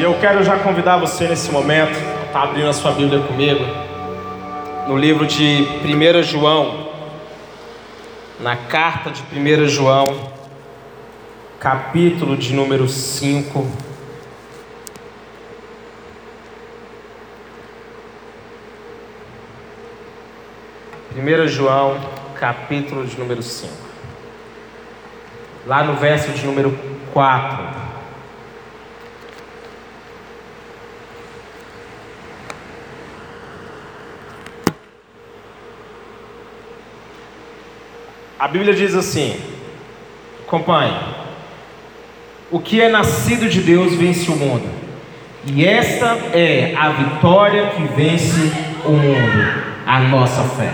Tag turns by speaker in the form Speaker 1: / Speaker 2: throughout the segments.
Speaker 1: E eu quero já convidar você nesse momento, tá abrindo a sua Bíblia comigo, no livro de 1 João, na carta de 1 João, capítulo de número 5. Primeira João, capítulo de número 5. Lá no verso de número 4. A Bíblia diz assim: acompanhe. O que é nascido de Deus vence o mundo, e esta é a vitória que vence o mundo, a nossa fé.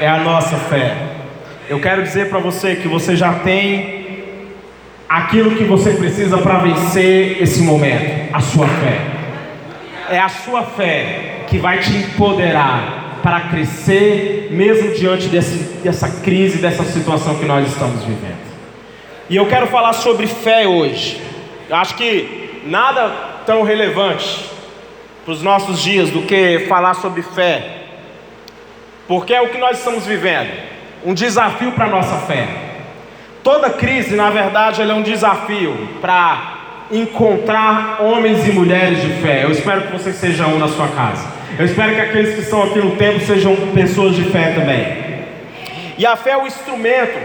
Speaker 1: É a nossa fé. Eu quero dizer para você que você já tem aquilo que você precisa para vencer esse momento, a sua fé. É a sua fé que vai te empoderar para crescer, mesmo diante desse, dessa crise, dessa situação que nós estamos vivendo. E eu quero falar sobre fé hoje. Eu acho que nada tão relevante para os nossos dias do que falar sobre fé, porque é o que nós estamos vivendo um desafio para a nossa fé. Toda crise, na verdade, é um desafio para encontrar homens e mulheres de fé. Eu espero que você seja um na sua casa. Eu espero que aqueles que estão aqui no tempo sejam pessoas de fé também. E a fé é o instrumento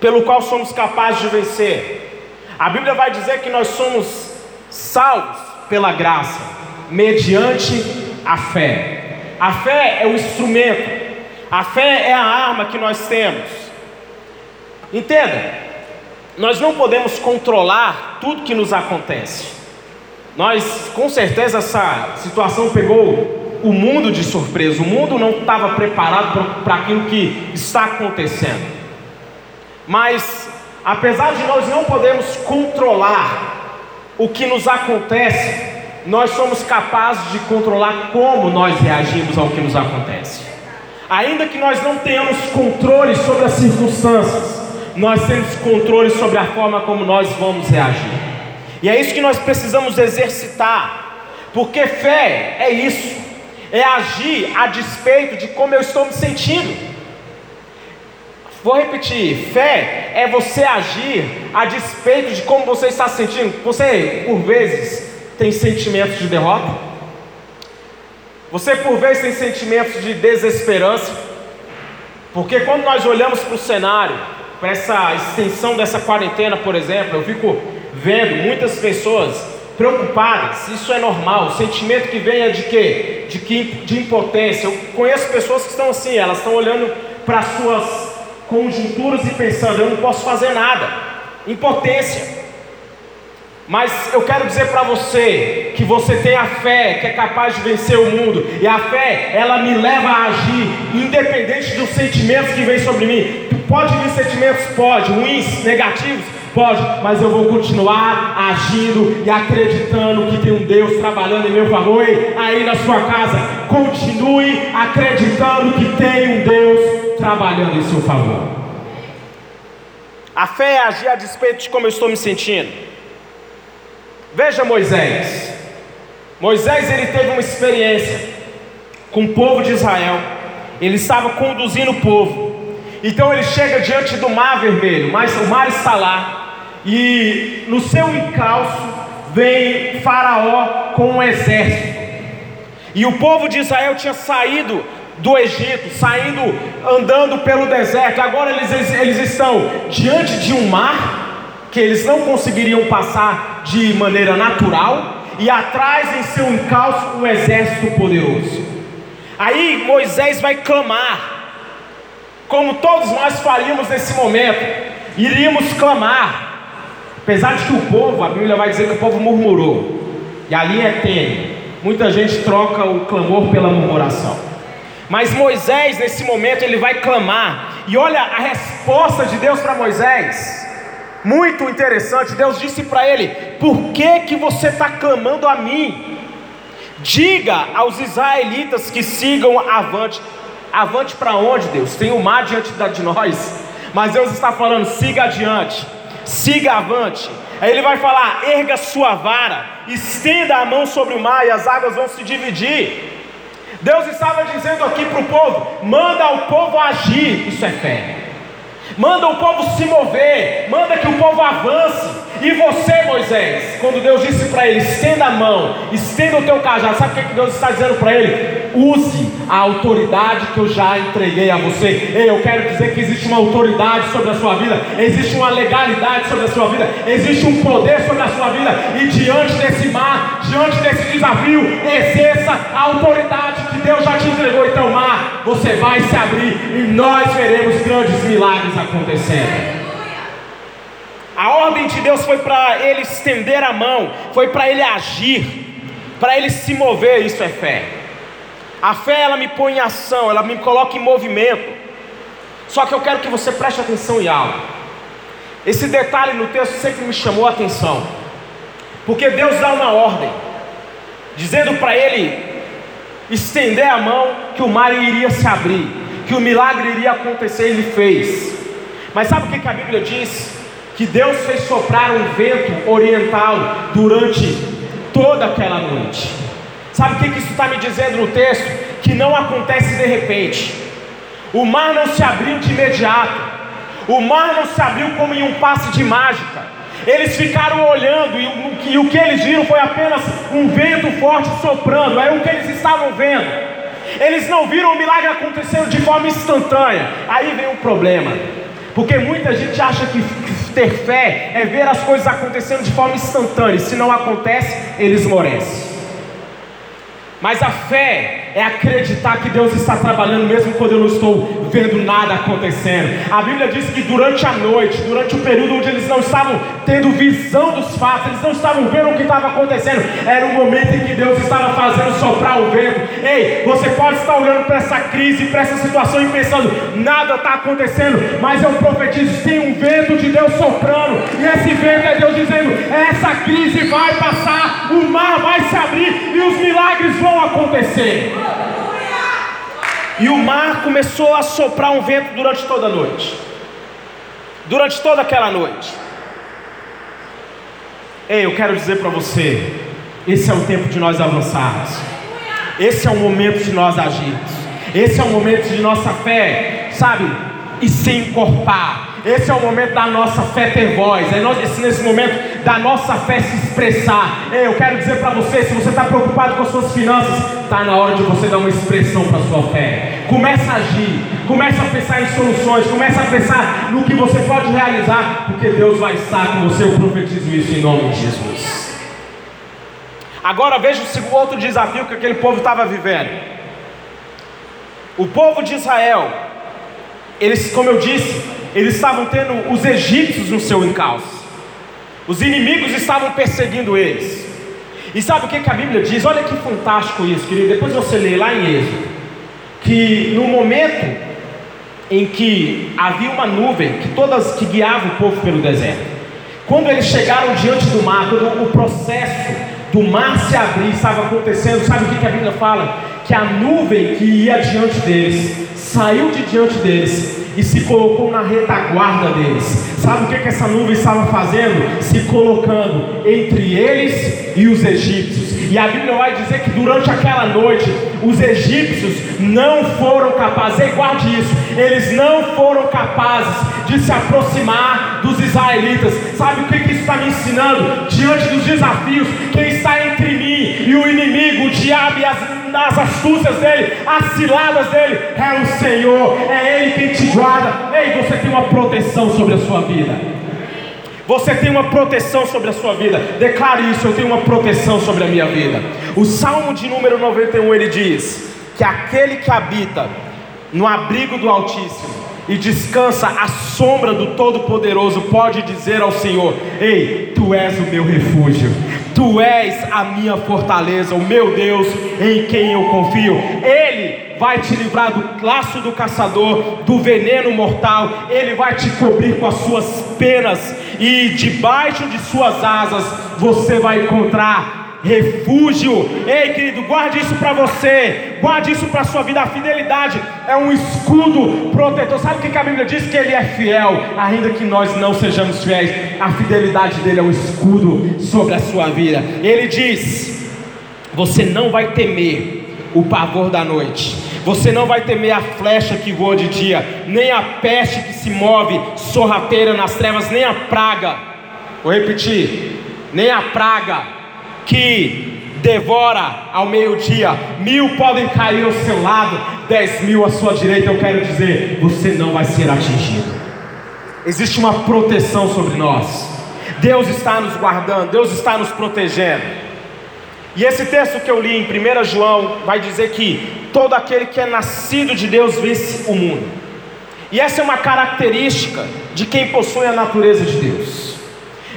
Speaker 1: pelo qual somos capazes de vencer. A Bíblia vai dizer que nós somos salvos pela graça, mediante a fé. A fé é o instrumento, a fé é a arma que nós temos. Entenda, nós não podemos controlar tudo que nos acontece. Nós, com certeza, essa situação pegou o mundo de surpresa. O mundo não estava preparado para aquilo que está acontecendo. Mas, apesar de nós não podermos controlar o que nos acontece, nós somos capazes de controlar como nós reagimos ao que nos acontece. Ainda que nós não tenhamos controle sobre as circunstâncias, nós temos controle sobre a forma como nós vamos reagir. E é isso que nós precisamos exercitar, porque fé é isso, é agir a despeito de como eu estou me sentindo. Vou repetir: fé é você agir a despeito de como você está se sentindo. Você, por vezes, tem sentimentos de derrota, você, por vezes, tem sentimentos de desesperança, porque quando nós olhamos para o cenário, para essa extensão dessa quarentena, por exemplo, eu fico vendo muitas pessoas preocupadas, isso é normal, o sentimento que vem é de quê? De, que, de impotência. Eu conheço pessoas que estão assim, elas estão olhando para suas conjunturas e pensando, eu não posso fazer nada. Impotência. Mas eu quero dizer para você que você tem a fé que é capaz de vencer o mundo, e a fé, ela me leva a agir, independente dos sentimentos que vêm sobre mim. Pode vir sentimentos, pode, ruins, negativos, Pode, mas eu vou continuar agindo e acreditando que tem um Deus trabalhando em meu favor. Aí na sua casa, continue acreditando que tem um Deus trabalhando em seu favor. A fé é agir a despeito de como eu estou me sentindo. Veja Moisés. Moisés ele teve uma experiência com o povo de Israel. Ele estava conduzindo o povo. Então ele chega diante do mar vermelho, mas o mar está lá. E no seu encalço vem Faraó com um exército. E o povo de Israel tinha saído do Egito, saindo, andando pelo deserto. Agora eles, eles estão diante de um mar que eles não conseguiriam passar de maneira natural, e atrás em seu encalço um exército poderoso. Aí Moisés vai clamar, como todos nós faríamos nesse momento, iríamos clamar, Apesar de que o povo, a Bíblia vai dizer que o povo murmurou, e a linha é tênue. Muita gente troca o clamor pela murmuração. Mas Moisés, nesse momento, ele vai clamar, e olha a resposta de Deus para Moisés, muito interessante. Deus disse para ele: Por que, que você está clamando a mim? Diga aos israelitas que sigam avante. Avante para onde, Deus? Tem o mar diante de nós, mas Deus está falando: siga adiante siga avante. Aí ele vai falar: erga sua vara, estenda a mão sobre o mar e as águas vão se dividir. Deus estava dizendo aqui para o povo: manda o povo agir, isso é fé. Manda o povo se mover, manda que o povo avance. E você, Moisés, quando Deus disse para ele: estenda a mão, estenda o teu cajado, sabe o que, Deus está dizendo para ele? Use a autoridade que eu já entreguei a você. Ei, eu quero dizer que existe uma autoridade sobre a sua vida, existe uma legalidade sobre a sua vida, existe um poder sobre a sua vida. E diante desse mar, diante desse desafio, exerça a autoridade que Deus já te entregou. Então, mar, você vai se abrir e nós veremos grandes milagres acontecendo. A ordem de Deus foi para ele estender a mão, foi para ele agir, para ele se mover, isso é fé. A fé ela me põe em ação, ela me coloca em movimento. Só que eu quero que você preste atenção em algo. Esse detalhe no texto sempre me chamou a atenção. Porque Deus dá uma ordem, dizendo para ele estender a mão que o mar iria se abrir, que o milagre iria acontecer, ele fez. Mas sabe o que a Bíblia diz? Que Deus fez soprar um vento oriental durante toda aquela noite. Sabe o que isso está me dizendo no texto? Que não acontece de repente. O mar não se abriu de imediato. O mar não se abriu como em um passe de mágica. Eles ficaram olhando e, e o que eles viram foi apenas um vento forte soprando. É o que eles estavam vendo. Eles não viram o milagre acontecendo de forma instantânea. Aí vem o problema. Porque muita gente acha que ter fé é ver as coisas acontecendo de forma instantânea. Se não acontece, eles esmorecem. Mas a fé é acreditar que Deus está trabalhando mesmo quando eu não estou vendo nada acontecendo. A Bíblia diz que durante a noite, durante o período onde eles não estavam tendo visão dos fatos, eles não estavam vendo o que estava acontecendo, era o momento em que Deus estava fazendo soprar o vento. Ei, você pode estar olhando para essa crise, para essa situação e pensando, nada está acontecendo, mas eu profetizo: tem um vento de Deus soprando, e esse vento é Deus dizendo: essa crise vai passar, o mar vai se abrir e os milagres vão acontecer. E o mar começou a soprar um vento durante toda a noite. Durante toda aquela noite. Ei, eu quero dizer para você: esse é o tempo de nós avançarmos. Esse é o momento de nós agirmos. Esse é o momento de nossa fé, sabe? E se encorpar esse é o momento da nossa fé ter voz. É nesse, momento da nossa fé se expressar. Eu quero dizer para você: se você está preocupado com as suas finanças, está na hora de você dar uma expressão para a sua fé. Começa a agir, começa a pensar em soluções, começa a pensar no que você pode realizar, porque Deus vai estar com você. Eu profetizo isso em nome de Jesus. Agora veja o outro desafio que aquele povo estava vivendo. O povo de Israel, eles, como eu disse, eles estavam tendo os egípcios no seu encalço. Os inimigos estavam perseguindo eles. E sabe o que, que a Bíblia diz? Olha que fantástico isso, querido. Depois você lê lá em Êxodo. Que no momento em que havia uma nuvem que todas que guiava o povo pelo deserto. Quando eles chegaram diante do mar, quando o processo do mar se abrir estava acontecendo, sabe o que, que a Bíblia fala? Que a nuvem que ia diante deles saiu de diante deles e se colocou na retaguarda deles. Sabe o que, que essa nuvem estava fazendo? Se colocando entre eles e os egípcios. E a Bíblia vai dizer que durante aquela noite, os egípcios não foram capazes, e guarde isso, eles não foram capazes de se aproximar dos israelitas. Sabe o que, que isso está me ensinando? Diante dos desafios, quem está entre mim e o inimigo, o diabo e as as astúcias dele, as ciladas dele, é o Senhor, é Ele quem te guarda. Ei, você tem uma proteção sobre a sua vida. Você tem uma proteção sobre a sua vida. Declare isso, eu tenho uma proteção sobre a minha vida. O Salmo de número 91 ele diz que aquele que habita no abrigo do Altíssimo e descansa à sombra do Todo-Poderoso pode dizer ao Senhor: Ei, tu és o meu refúgio. Tu és a minha fortaleza, o meu Deus em quem eu confio. Ele vai te livrar do laço do caçador, do veneno mortal. Ele vai te cobrir com as suas penas e debaixo de suas asas você vai encontrar refúgio. Ei, querido, guarde isso para você, guarde isso para a sua vida. A fidelidade é um escudo protetor. Sabe o que a Bíblia diz? Que Ele é fiel, ainda que nós não sejamos fiéis. A fidelidade dele é um escudo sobre a sua vida. Ele diz: Você não vai temer o pavor da noite. Você não vai temer a flecha que voa de dia, nem a peste que se move sorrateira nas trevas, nem a praga. Vou repetir: nem a praga que devora ao meio-dia, mil podem cair ao seu lado, dez mil à sua direita. Eu quero dizer, você não vai ser atingido. Existe uma proteção sobre nós. Deus está nos guardando, Deus está nos protegendo. E esse texto que eu li em 1 João vai dizer que todo aquele que é nascido de Deus vence o mundo. E essa é uma característica de quem possui a natureza de Deus.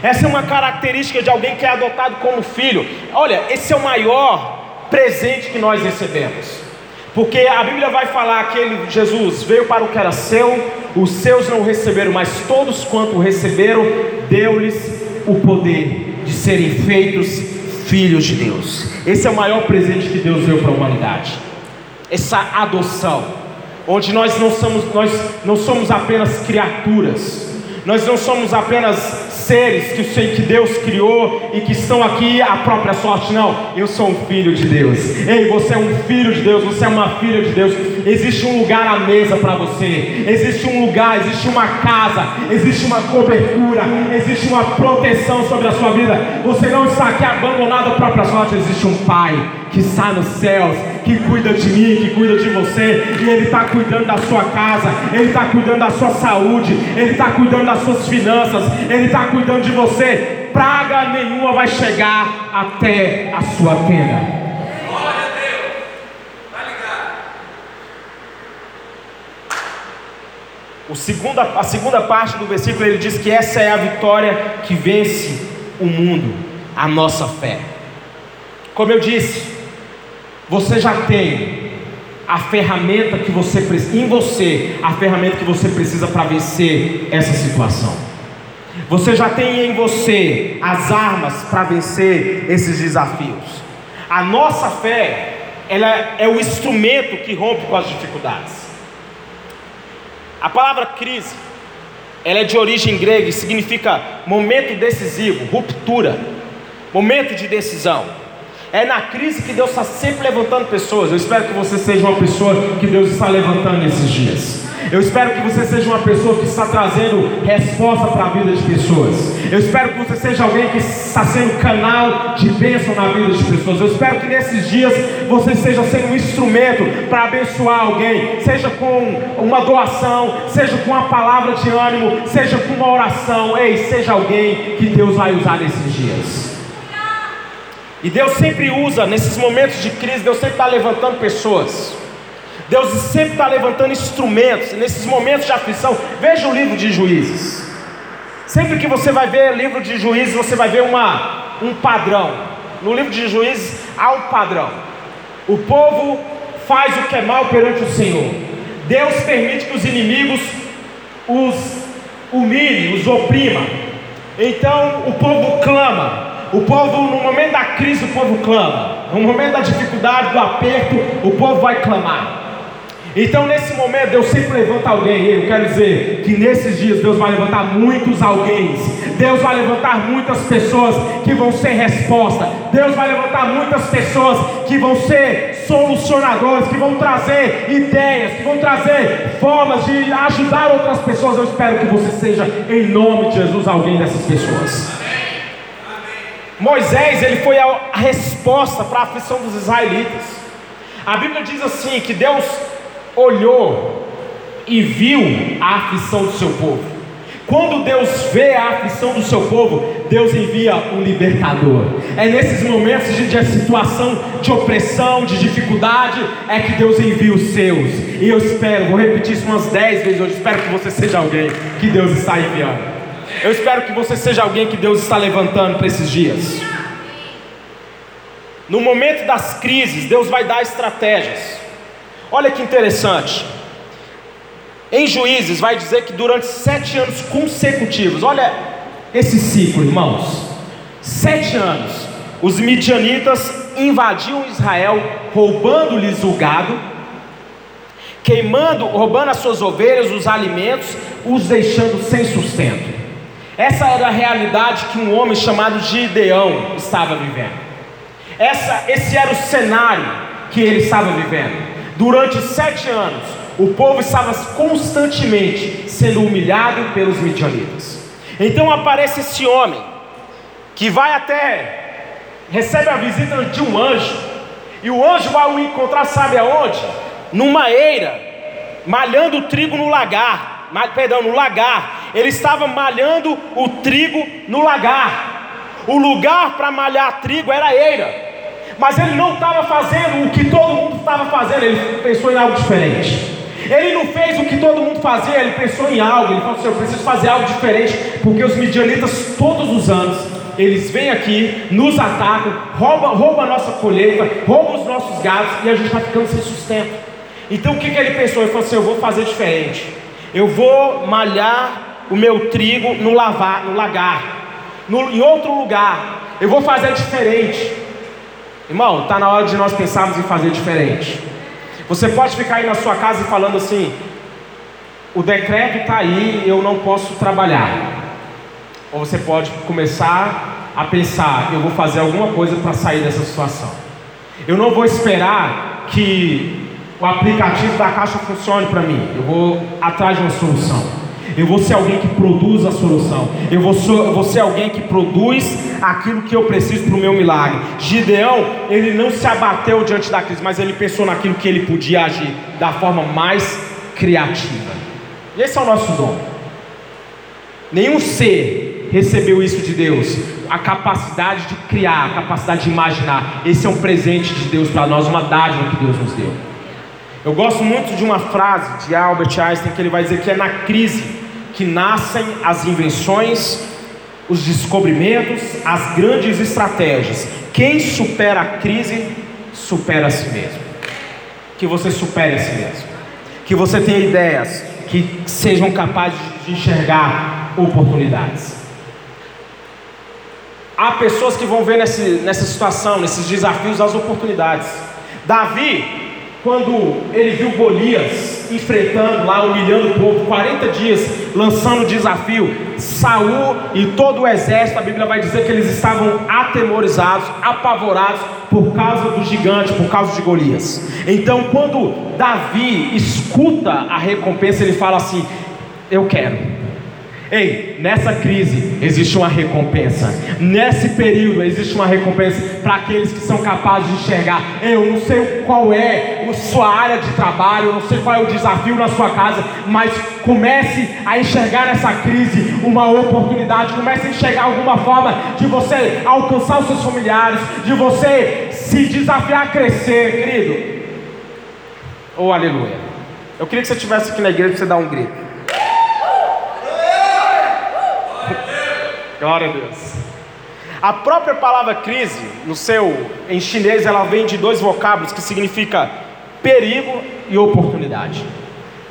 Speaker 1: Essa é uma característica de alguém que é adotado como filho. Olha, esse é o maior presente que nós recebemos. Porque a Bíblia vai falar que ele, Jesus veio para o que era seu, os seus não receberam, mas todos quanto receberam, deu-lhes o poder de serem feitos filhos de Deus. Esse é o maior presente que Deus deu para a humanidade. Essa adoção, onde nós não somos, nós não somos apenas criaturas, nós não somos apenas seres que, que Deus criou e que estão aqui à própria sorte. Não, eu sou um filho de Deus. Ei, você é um filho de Deus, você é uma filha de Deus. Existe um lugar à mesa para você, existe um lugar, existe uma casa, existe uma cobertura, existe uma proteção sobre a sua vida. Você não está aqui abandonado à própria sorte, existe um Pai que está nos céus, que cuida de mim, que cuida de você, e Ele está cuidando da sua casa, Ele está cuidando da sua saúde, Ele está cuidando das suas finanças, Ele está cuidando de você. Praga nenhuma vai chegar até a sua tenda. O segunda, a segunda parte do versículo ele diz que essa é a vitória que vence o mundo, a nossa fé. Como eu disse, você já tem a ferramenta que você precisa, em você, a ferramenta que você precisa para vencer essa situação. Você já tem em você as armas para vencer esses desafios. A nossa fé, ela é o instrumento que rompe com as dificuldades. A palavra crise, ela é de origem grega e significa momento decisivo, ruptura, momento de decisão. É na crise que Deus está sempre levantando pessoas. Eu espero que você seja uma pessoa que Deus está levantando nesses dias. Eu espero que você seja uma pessoa que está trazendo resposta para a vida de pessoas. Eu espero que você seja alguém que está sendo canal de bênção na vida de pessoas. Eu espero que nesses dias você seja sendo um instrumento para abençoar alguém, seja com uma doação, seja com uma palavra de ânimo, seja com uma oração. Ei, seja alguém que Deus vai usar nesses dias. E Deus sempre usa, nesses momentos de crise, Deus sempre está levantando pessoas. Deus sempre está levantando instrumentos, nesses momentos de aflição. Veja o livro de juízes. Sempre que você vai ver o livro de juízes, você vai ver uma, um padrão. No livro de juízes há um padrão. O povo faz o que é mal perante o Senhor. Deus permite que os inimigos os humilhem, os oprima. Então o povo clama. O povo, no momento da crise, o povo clama. No momento da dificuldade, do aperto, o povo vai clamar. Então, nesse momento, Deus sempre levanta alguém. Eu quero dizer que nesses dias Deus vai levantar muitos alguém. Deus vai levantar muitas pessoas que vão ser resposta. Deus vai levantar muitas pessoas que vão ser solucionadores, que vão trazer ideias, que vão trazer formas de ajudar outras pessoas. Eu espero que você seja, em nome de Jesus, alguém dessas pessoas. Moisés, ele foi a resposta para a aflição dos israelitas. A Bíblia diz assim: que Deus olhou e viu a aflição do seu povo. Quando Deus vê a aflição do seu povo, Deus envia um libertador. É nesses momentos de, de situação de opressão, de dificuldade, é que Deus envia os seus. E eu espero, vou repetir isso umas 10 vezes hoje, espero que você seja alguém que Deus está enviando. Eu espero que você seja alguém que Deus está levantando para esses dias. No momento das crises, Deus vai dar estratégias. Olha que interessante. Em Juízes vai dizer que durante sete anos consecutivos, olha esse ciclo, irmãos. Sete anos, os midianitas invadiam Israel, roubando-lhes o gado, queimando, roubando as suas ovelhas, os alimentos, os deixando sem sustento. Essa era a realidade que um homem chamado Gideão estava vivendo. Essa, esse era o cenário que ele estava vivendo. Durante sete anos, o povo estava constantemente sendo humilhado pelos midianitas. Então aparece esse homem que vai até recebe a visita de um anjo e o anjo vai o encontrar sabe aonde? Numa eira, malhando trigo no lagar, perdão, no lagar. Ele estava malhando o trigo no lagar. O lugar para malhar trigo era a eira. Mas ele não estava fazendo o que todo mundo estava fazendo, ele pensou em algo diferente. Ele não fez o que todo mundo fazia, ele pensou em algo. Ele falou assim: Eu preciso fazer algo diferente, porque os midianitas, todos os anos, eles vêm aqui, nos atacam, roubam, roubam a nossa colheita, roubam os nossos gados e a gente está ficando sem sustento. Então o que, que ele pensou? Ele falou assim: Eu vou fazer diferente. Eu vou malhar o meu trigo no, lavar, no lagar, no, em outro lugar. Eu vou fazer diferente. Irmão, está na hora de nós pensarmos em fazer diferente. Você pode ficar aí na sua casa falando assim: o decreto está aí, eu não posso trabalhar. Ou você pode começar a pensar: eu vou fazer alguma coisa para sair dessa situação. Eu não vou esperar que o aplicativo da caixa funcione para mim. Eu vou atrás de uma solução. Eu vou ser alguém que produz a solução. Eu vou, ser, eu vou ser alguém que produz aquilo que eu preciso para o meu milagre. Gideão, ele não se abateu diante da crise, mas ele pensou naquilo que ele podia agir da forma mais criativa. Esse é o nosso dom. Nenhum ser recebeu isso de Deus. A capacidade de criar, a capacidade de imaginar. Esse é um presente de Deus para nós, uma dádiva que Deus nos deu. Eu gosto muito de uma frase de Albert Einstein que ele vai dizer que é na crise que nascem as invenções, os descobrimentos, as grandes estratégias. Quem supera a crise, supera a si mesmo. Que você supere a si mesmo. Que você tenha ideias que sejam capazes de enxergar oportunidades. Há pessoas que vão ver nesse, nessa situação, nesses desafios, as oportunidades. Davi quando ele viu Golias enfrentando lá, humilhando o povo, 40 dias lançando o desafio, Saul e todo o exército, a Bíblia vai dizer que eles estavam atemorizados, apavorados por causa do gigante, por causa de Golias. Então, quando Davi escuta a recompensa, ele fala assim: Eu quero. Ei, nessa crise existe uma recompensa. Nesse período existe uma recompensa para aqueles que são capazes de enxergar. Eu não sei qual é a sua área de trabalho, eu não sei qual é o desafio na sua casa, mas comece a enxergar nessa crise uma oportunidade. Comece a enxergar alguma forma de você alcançar os seus familiares, de você se desafiar a crescer, querido. Oh, aleluia. Eu queria que você estivesse aqui na igreja para você dar um grito. Glória a Deus. A própria palavra crise, no seu em chinês, ela vem de dois vocábulos que significa perigo e oportunidade.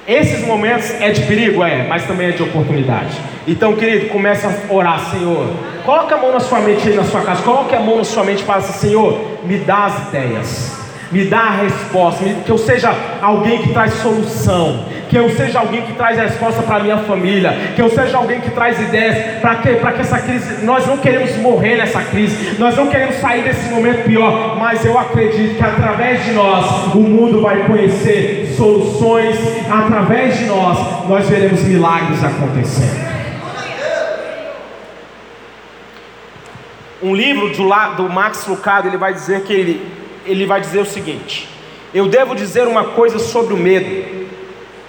Speaker 1: Esses momentos é de perigo, é, mas também é de oportunidade. Então, querido, comece a orar, Senhor. Coloque a mão na sua mente aí na sua casa. Coloque a mão na sua mente e fala assim, Senhor, me dá as ideias me dá a resposta, que eu seja alguém que traz solução, que eu seja alguém que traz resposta para minha família, que eu seja alguém que traz ideias para que, para que essa crise, nós não queremos morrer nessa crise, nós não queremos sair desse momento pior, mas eu acredito que através de nós o mundo vai conhecer soluções, através de nós nós veremos milagres acontecendo. Um livro do, do Max Lucado, ele vai dizer que ele, ele vai dizer o seguinte: Eu devo dizer uma coisa sobre o medo,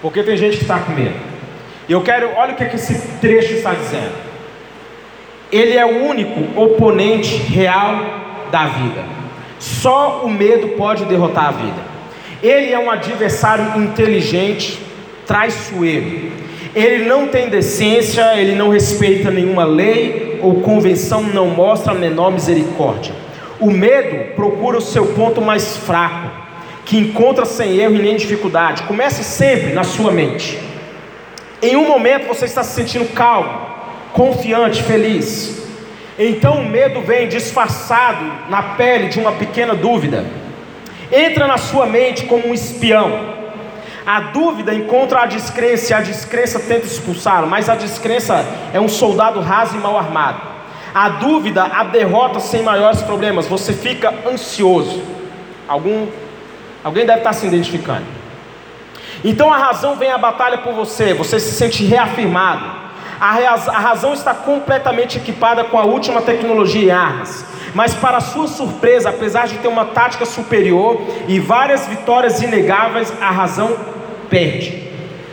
Speaker 1: porque tem gente que está com medo. E eu quero, olha o que, é que esse trecho está dizendo. Ele é o único oponente real da vida. Só o medo pode derrotar a vida. Ele é um adversário inteligente, traiçoeiro. Ele não tem decência, ele não respeita nenhuma lei ou convenção, não mostra a menor misericórdia. O medo procura o seu ponto mais fraco, que encontra sem erro e nem dificuldade. Comece sempre na sua mente. Em um momento você está se sentindo calmo, confiante, feliz. Então o medo vem disfarçado na pele de uma pequena dúvida. Entra na sua mente como um espião. A dúvida encontra a descrença, e a descrença tenta expulsá-lo, mas a descrença é um soldado raso e mal armado. A dúvida a derrota sem maiores problemas, você fica ansioso. Algum, alguém deve estar se identificando. Então a razão vem à batalha por você, você se sente reafirmado. A, a razão está completamente equipada com a última tecnologia e armas. Mas, para sua surpresa, apesar de ter uma tática superior e várias vitórias inegáveis, a razão perde.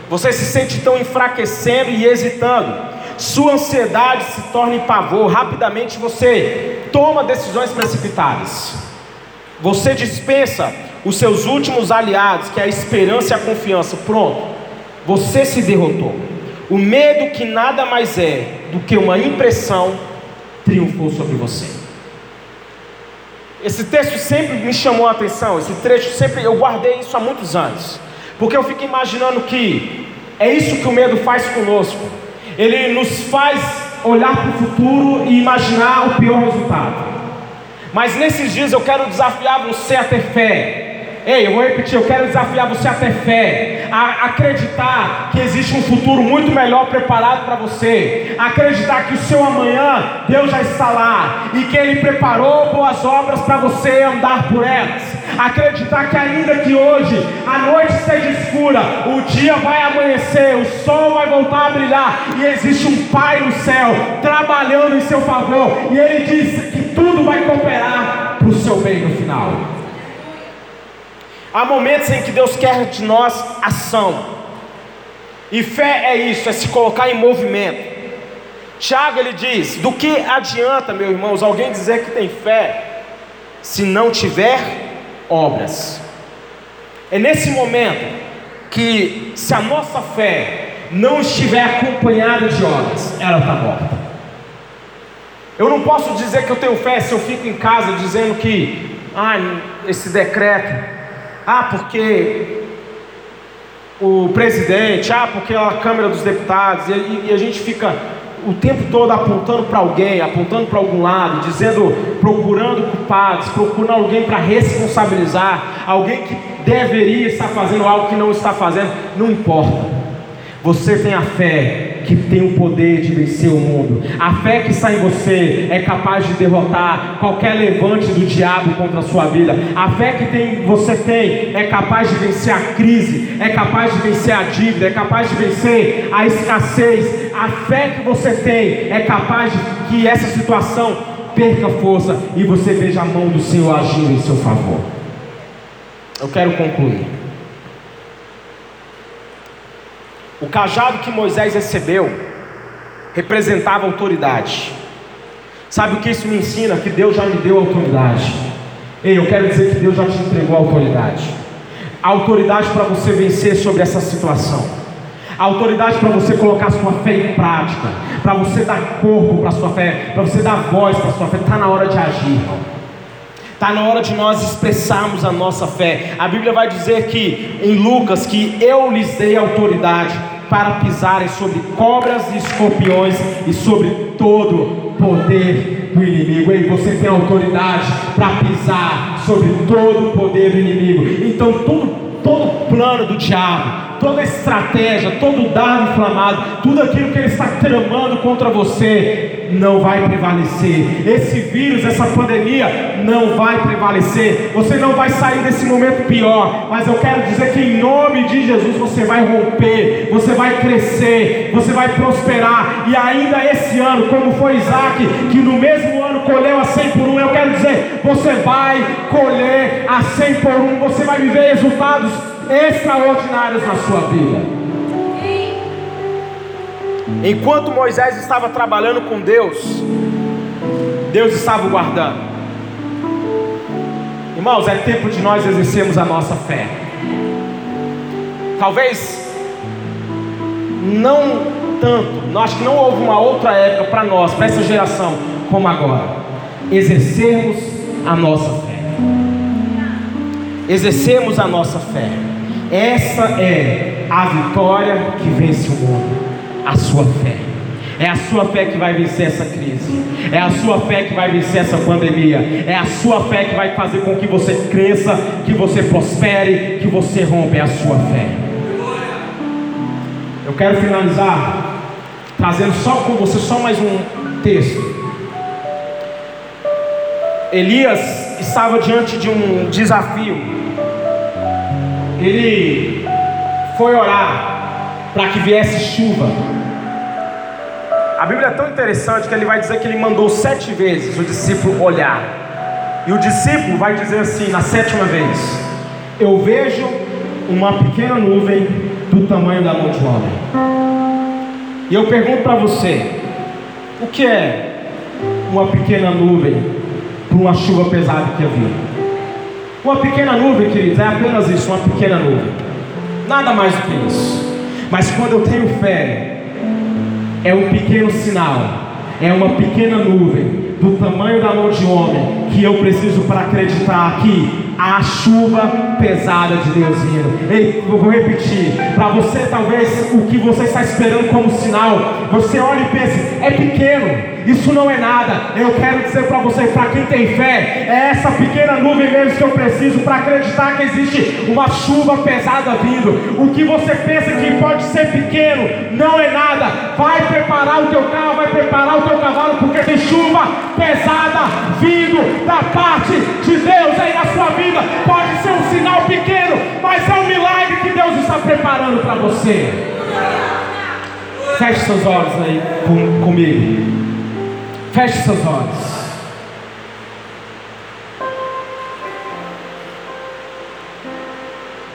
Speaker 1: Você se sente tão enfraquecendo e hesitando. Sua ansiedade se torna em pavor. Rapidamente você toma decisões precipitadas. Você dispensa os seus últimos aliados, que é a esperança e a confiança. Pronto, você se derrotou. O medo, que nada mais é do que uma impressão, triunfou sobre você. Esse texto sempre me chamou a atenção, esse trecho sempre, eu guardei isso há muitos anos, porque eu fico imaginando que é isso que o medo faz conosco. Ele nos faz olhar para o futuro e imaginar o pior resultado. Mas nesses dias eu quero desafiar você a ter fé, Ei, eu vou repetir, eu quero desafiar você a ter fé, a acreditar que existe um futuro muito melhor preparado para você, acreditar que o seu amanhã Deus já está lá e que Ele preparou boas obras para você andar por elas. Acreditar que ainda que hoje a noite esteja escura, o dia vai amanhecer, o sol vai voltar a brilhar e existe um Pai no céu trabalhando em seu favor e Ele diz que tudo vai cooperar para o seu bem no final. Há momentos em que Deus quer de nós ação. E fé é isso, é se colocar em movimento. Tiago ele diz: Do que adianta, meus irmãos, alguém dizer que tem fé se não tiver obras? É nesse momento que, se a nossa fé não estiver acompanhada de obras, ela está morta. Eu não posso dizer que eu tenho fé se eu fico em casa dizendo que, ah, esse decreto ah, porque o presidente, ah, porque a Câmara dos Deputados, e, e a gente fica o tempo todo apontando para alguém, apontando para algum lado, dizendo, procurando culpados, procurando alguém para responsabilizar, alguém que deveria estar fazendo algo que não está fazendo, não importa. Você tem a fé que tem o poder de vencer o mundo. A fé que está em você é capaz de derrotar qualquer levante do diabo contra a sua vida. A fé que tem, você tem é capaz de vencer a crise, é capaz de vencer a dívida, é capaz de vencer a escassez. A fé que você tem é capaz de que essa situação perca força e você veja a mão do Senhor agindo em seu favor. Eu quero concluir. O cajado que Moisés recebeu representava autoridade. Sabe o que isso me ensina? Que Deus já me deu autoridade. Ei, eu quero dizer que Deus já te entregou autoridade. A autoridade para você vencer sobre essa situação. A autoridade para você colocar sua fé em prática. Para você dar corpo para sua fé. Para você dar voz para sua fé. Está na hora de agir, irmão. Está na hora de nós expressarmos a nossa fé. A Bíblia vai dizer que em Lucas que eu lhes dei autoridade para pisarem sobre cobras e escorpiões e sobre todo poder do inimigo. E você tem autoridade para pisar sobre todo o poder do inimigo. Então todo plano do diabo toda estratégia, todo dardo inflamado, tudo aquilo que ele está tramando contra você, não vai prevalecer. Esse vírus, essa pandemia, não vai prevalecer. Você não vai sair desse momento pior, mas eu quero dizer que em nome de Jesus você vai romper, você vai crescer, você vai prosperar. E ainda esse ano, como foi Isaac, que no mesmo ano colheu a 100 por um, eu quero dizer, você vai colher a 100 por um, você vai viver resultados extraordinários na sua vida. Enquanto Moisés estava trabalhando com Deus, Deus estava guardando. Irmãos, é tempo de nós exercermos a nossa fé. Talvez não tanto, acho que não houve uma outra época para nós, para essa geração, como agora. Exercermos a nossa fé. Exercermos a nossa fé. Essa é a vitória que vence o mundo, a sua fé. É a sua fé que vai vencer essa crise. É a sua fé que vai vencer essa pandemia. É a sua fé que vai fazer com que você cresça, que você prospere, que você rompa. É a sua fé. Eu quero finalizar trazendo só com você só mais um texto. Elias estava diante de um desafio. Ele foi orar para que viesse chuva. A Bíblia é tão interessante que ele vai dizer que ele mandou sete vezes o discípulo olhar. E o discípulo vai dizer assim na sétima vez: Eu vejo uma pequena nuvem do tamanho da mão de um homem. E eu pergunto para você: o que é uma pequena nuvem para uma chuva pesada que havia? Uma pequena nuvem, queridos, é apenas isso, uma pequena nuvem. Nada mais do que isso. Mas quando eu tenho fé, é um pequeno sinal, é uma pequena nuvem do tamanho da mão de homem que eu preciso para acreditar que a chuva pesada de Deus vindo. Ei, eu vou repetir. Para você, talvez o que você está esperando como sinal, você olha e pensa, é pequeno. Isso não é nada. Eu quero dizer para você, para quem tem fé, é essa pequena nuvem mesmo que eu preciso para acreditar que existe uma chuva pesada vindo. O que você pensa que pode ser pequeno, não é nada. Vai preparar o teu carro, vai preparar o teu cavalo, porque tem chuva pesada vindo da parte de Deus aí na sua vida. Pode ser um sinal pequeno, mas é um milagre que Deus está preparando para você. Feche seus olhos aí com, comigo. Feche seus olhos.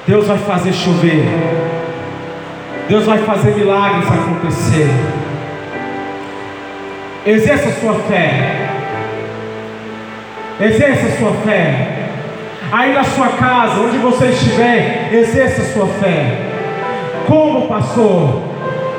Speaker 1: Deus vai fazer chover. Deus vai fazer milagres acontecer. Exerça a sua fé. Exerça a sua fé. Aí na sua casa, onde você estiver, exerça a sua fé. Como pastor,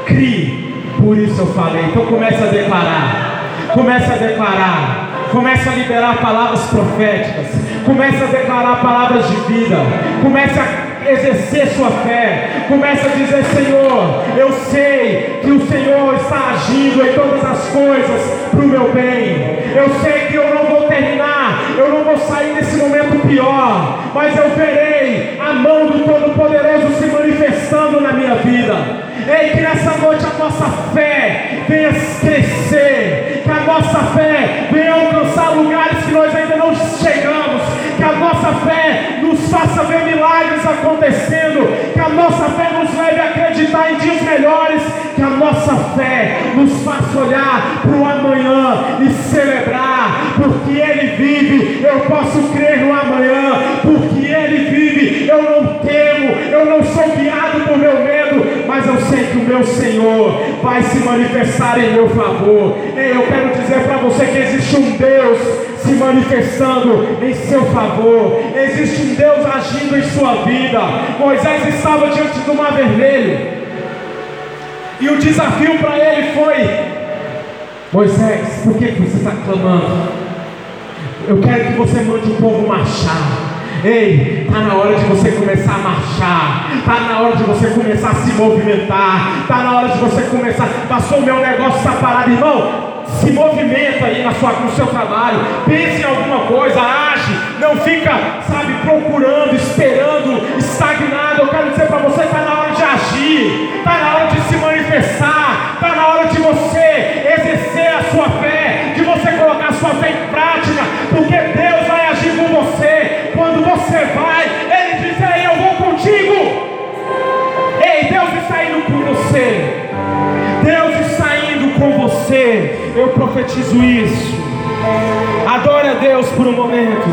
Speaker 1: crie. Por isso eu falei. Então comece a declarar. Comece a declarar. Comece a liberar palavras proféticas. Comece a declarar palavras de vida. Comece a exercer sua fé. Comece a dizer: Senhor, eu sei que o Senhor está agindo em todas as coisas para o meu bem. Eu sei que eu não vou terminar, eu não vou sair desse momento pior, mas eu verei a mão do Todo-Poderoso se manifestando na minha vida. Ei, que nessa noite a nossa fé. Venha crescer, que a nossa fé venha alcançar lugares que nós ainda não chegamos, que a nossa fé nos faça ver milagres acontecendo, que a nossa fé nos leve a acreditar em dias melhores, que a nossa fé nos faça olhar para o amanhã e celebrar, porque Ele vive, eu posso crer no amanhã, porque Ele vive, eu não temo, eu não sou guiado por meu medo, mas eu sei que o meu Senhor vai se manifestar em meu favor. Ei, eu quero dizer para você que existe um Deus se manifestando em seu favor, existe um Deus agindo em sua vida. Moisés estava diante do mar vermelho. E o desafio para ele foi: Moisés, por que você está clamando? Eu quero que você mande o povo marchar. Ei, está na hora de você começar a marchar, está na hora de você começar a se movimentar, está na hora de você começar. Passou o meu negócio, está parado, irmão. Se movimenta aí na sua, no seu trabalho, pense em alguma coisa, age, não fica, sabe, procurando, esperando, estagnado. Eu quero dizer para você: está na hora de agir, está na hora de se manifestar, está na hora de você Eu profetizo isso. Adore a Deus por um momento.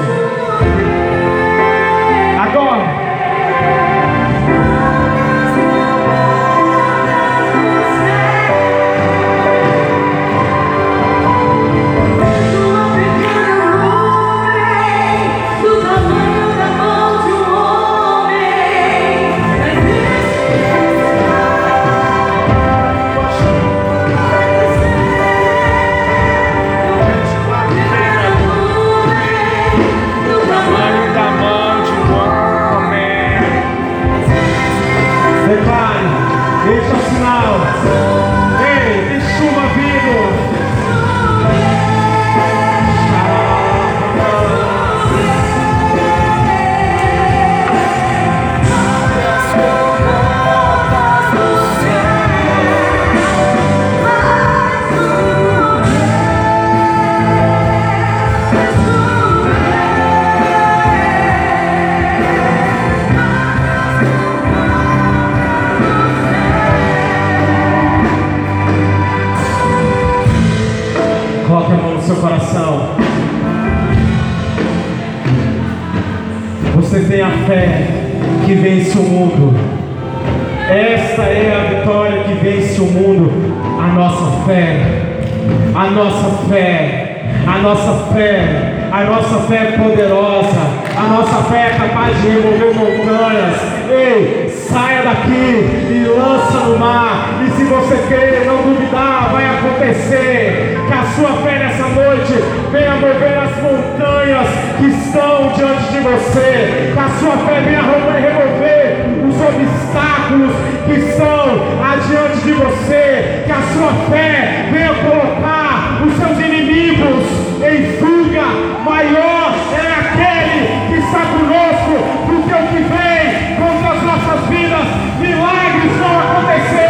Speaker 1: A nossa fé. A nossa fé. A nossa fé é poderosa. A nossa fé é capaz de remover montanhas. Ei, saia daqui e lança no mar. E se você quer não duvidar, vai acontecer. Que a sua fé nessa noite venha mover as montanhas que estão diante de você. Que a sua fé venha remover os obstáculos que estão adiante de você. Que a sua fé venha colocar os seus inimigos em fuga. Maior é aquele que está conosco do que o que vem contra as nossas vidas. Milagres vão acontecer.